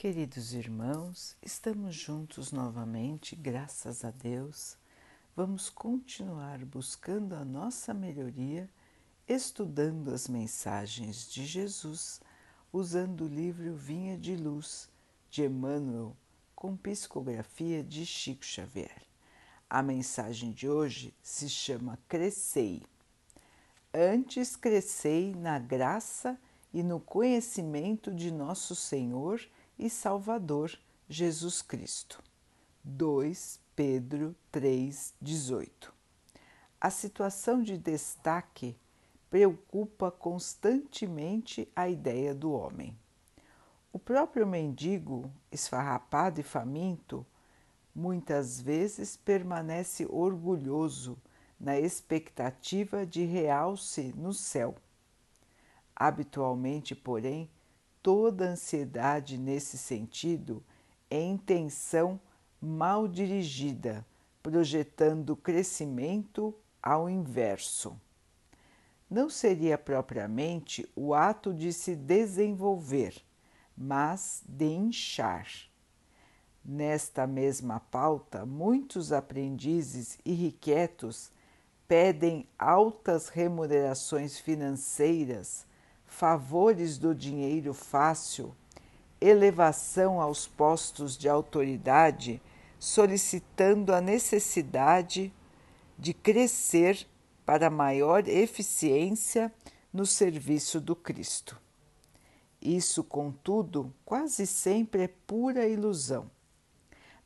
Queridos irmãos, estamos juntos novamente, graças a Deus. Vamos continuar buscando a nossa melhoria, estudando as mensagens de Jesus, usando o livro Vinha de Luz de Emmanuel, com psicografia de Chico Xavier. A mensagem de hoje se chama Crescei. Antes crescei na graça e no conhecimento de nosso Senhor e Salvador Jesus Cristo. 2 Pedro 3,18 A situação de destaque preocupa constantemente a ideia do homem. O próprio mendigo, esfarrapado e faminto, muitas vezes permanece orgulhoso na expectativa de realce no céu. Habitualmente, porém, toda ansiedade nesse sentido é intenção mal dirigida, projetando crescimento ao inverso. Não seria propriamente o ato de se desenvolver, mas de inchar. Nesta mesma pauta, muitos aprendizes irrequietos pedem altas remunerações financeiras favores do dinheiro fácil, elevação aos postos de autoridade, solicitando a necessidade de crescer para maior eficiência no serviço do Cristo. Isso, contudo, quase sempre é pura ilusão.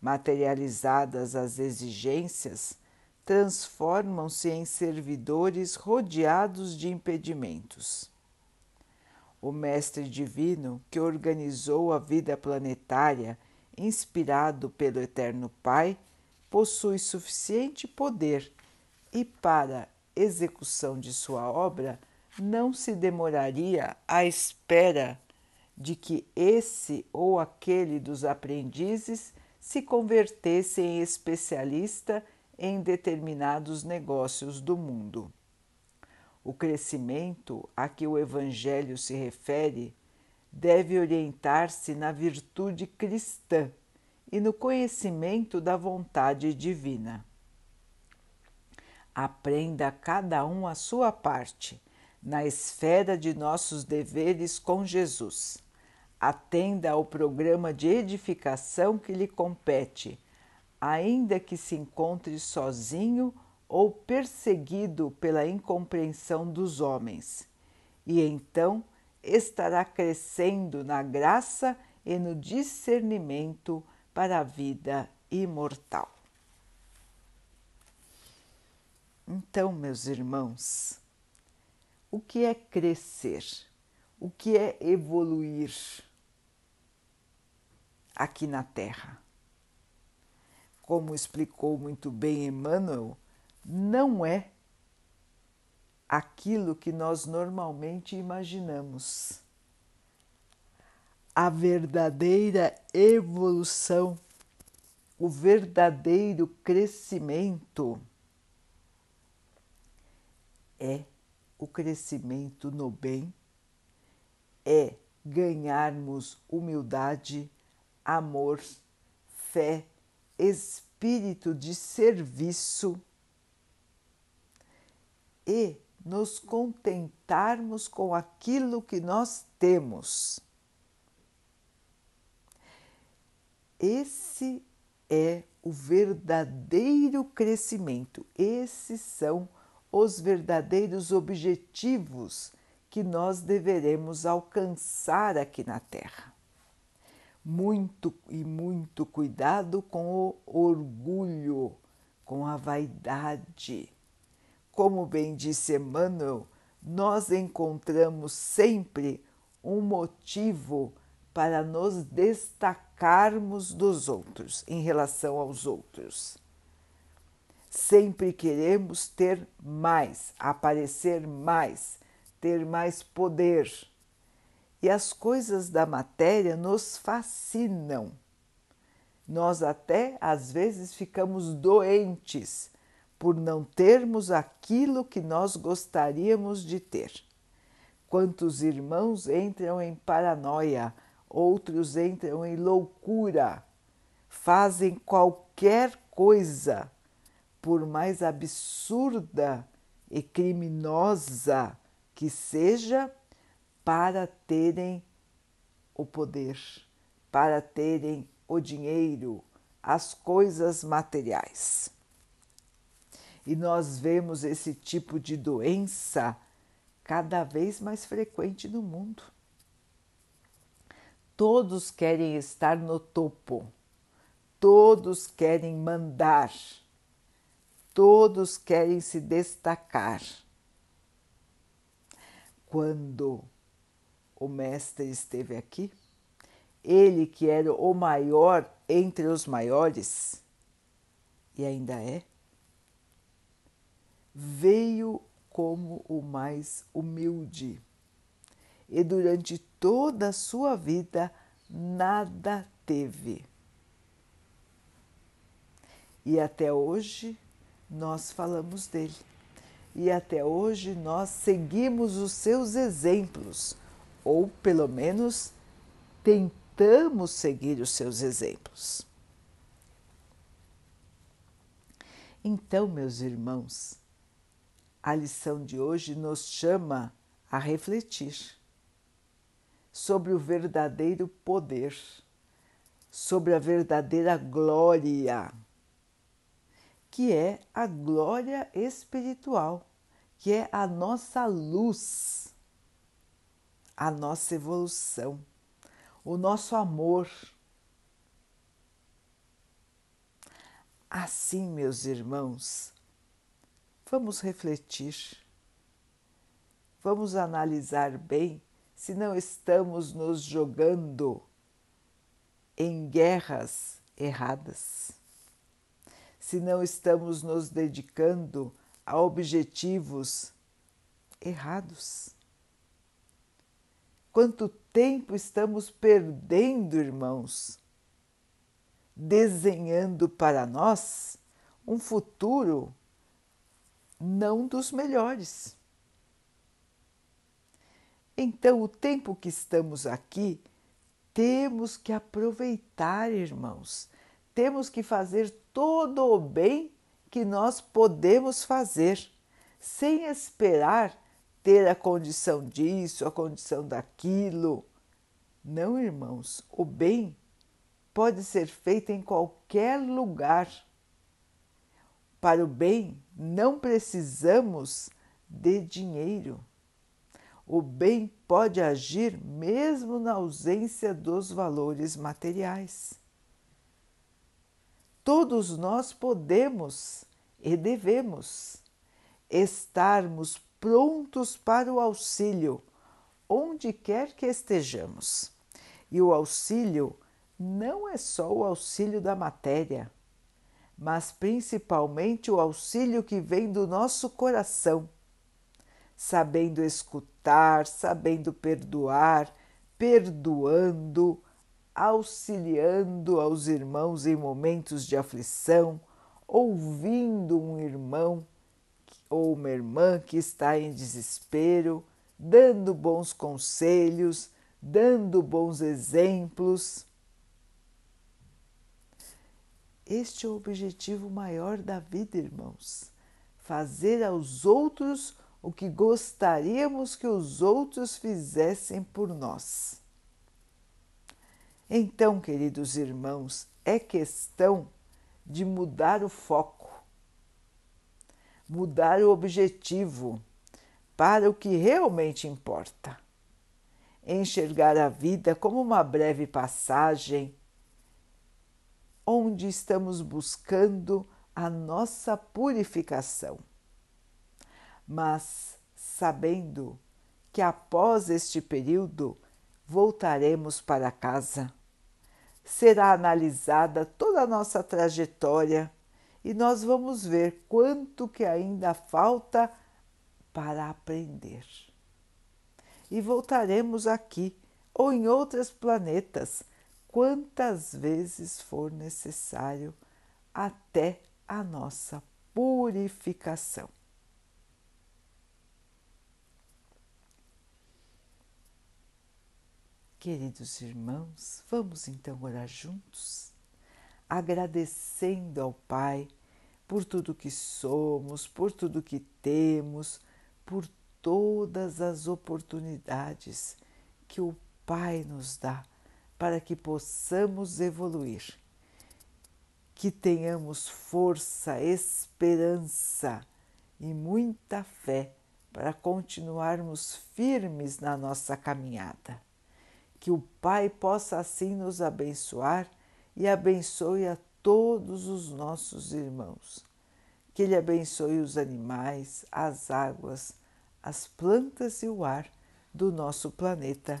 Materializadas as exigências, transformam-se em servidores rodeados de impedimentos o Mestre Divino que organizou a vida planetária, inspirado pelo Eterno Pai, possui suficiente poder e, para execução de sua obra, não se demoraria à espera de que esse ou aquele dos aprendizes se convertesse em especialista em determinados negócios do mundo. O crescimento a que o Evangelho se refere deve orientar-se na virtude cristã e no conhecimento da vontade divina. Aprenda cada um a sua parte na esfera de nossos deveres com Jesus. Atenda ao programa de edificação que lhe compete, ainda que se encontre sozinho ou perseguido pela incompreensão dos homens, e então estará crescendo na graça e no discernimento para a vida imortal. Então, meus irmãos, o que é crescer? O que é evoluir aqui na Terra? Como explicou muito bem Emmanuel, não é aquilo que nós normalmente imaginamos. A verdadeira evolução, o verdadeiro crescimento é o crescimento no bem, é ganharmos humildade, amor, fé, espírito de serviço e nos contentarmos com aquilo que nós temos. Esse é o verdadeiro crescimento, esses são os verdadeiros objetivos que nós deveremos alcançar aqui na Terra. Muito e muito cuidado com o orgulho, com a vaidade como bem disse Emmanuel, nós encontramos sempre um motivo para nos destacarmos dos outros, em relação aos outros. Sempre queremos ter mais, aparecer mais, ter mais poder. E as coisas da matéria nos fascinam. Nós até às vezes ficamos doentes por não termos aquilo que nós gostaríamos de ter. Quantos irmãos entram em paranoia outros entram em loucura, fazem qualquer coisa, por mais absurda e criminosa que seja, para terem o poder, para terem o dinheiro, as coisas materiais. E nós vemos esse tipo de doença cada vez mais frequente no mundo. Todos querem estar no topo, todos querem mandar, todos querem se destacar. Quando o Mestre esteve aqui, ele que era o maior entre os maiores, e ainda é, veio como o mais humilde. E durante toda a sua vida nada teve. E até hoje nós falamos dele. E até hoje nós seguimos os seus exemplos, ou pelo menos tentamos seguir os seus exemplos. Então, meus irmãos, a lição de hoje nos chama a refletir sobre o verdadeiro poder, sobre a verdadeira glória, que é a glória espiritual, que é a nossa luz, a nossa evolução, o nosso amor. Assim, meus irmãos, Vamos refletir, vamos analisar bem se não estamos nos jogando em guerras erradas, se não estamos nos dedicando a objetivos errados. Quanto tempo estamos perdendo, irmãos, desenhando para nós um futuro não dos melhores. Então, o tempo que estamos aqui, temos que aproveitar, irmãos. Temos que fazer todo o bem que nós podemos fazer, sem esperar ter a condição disso, a condição daquilo. Não, irmãos, o bem pode ser feito em qualquer lugar. Para o bem não precisamos de dinheiro. O bem pode agir mesmo na ausência dos valores materiais. Todos nós podemos e devemos estarmos prontos para o auxílio, onde quer que estejamos. E o auxílio não é só o auxílio da matéria mas principalmente o auxílio que vem do nosso coração, sabendo escutar, sabendo perdoar, perdoando, auxiliando aos irmãos em momentos de aflição, ouvindo um irmão ou uma irmã que está em desespero, dando bons conselhos, dando bons exemplos este é o objetivo maior da vida, irmãos. Fazer aos outros o que gostaríamos que os outros fizessem por nós. Então, queridos irmãos, é questão de mudar o foco, mudar o objetivo para o que realmente importa. Enxergar a vida como uma breve passagem onde estamos buscando a nossa purificação. Mas sabendo que após este período voltaremos para casa, será analisada toda a nossa trajetória e nós vamos ver quanto que ainda falta para aprender. E voltaremos aqui ou em outros planetas quantas vezes for necessário até a nossa purificação. Queridos irmãos, vamos então orar juntos, agradecendo ao Pai por tudo que somos, por tudo que temos, por todas as oportunidades que o Pai nos dá para que possamos evoluir, que tenhamos força, esperança e muita fé para continuarmos firmes na nossa caminhada. Que o Pai possa assim nos abençoar e abençoe a todos os nossos irmãos. Que Ele abençoe os animais, as águas, as plantas e o ar do nosso planeta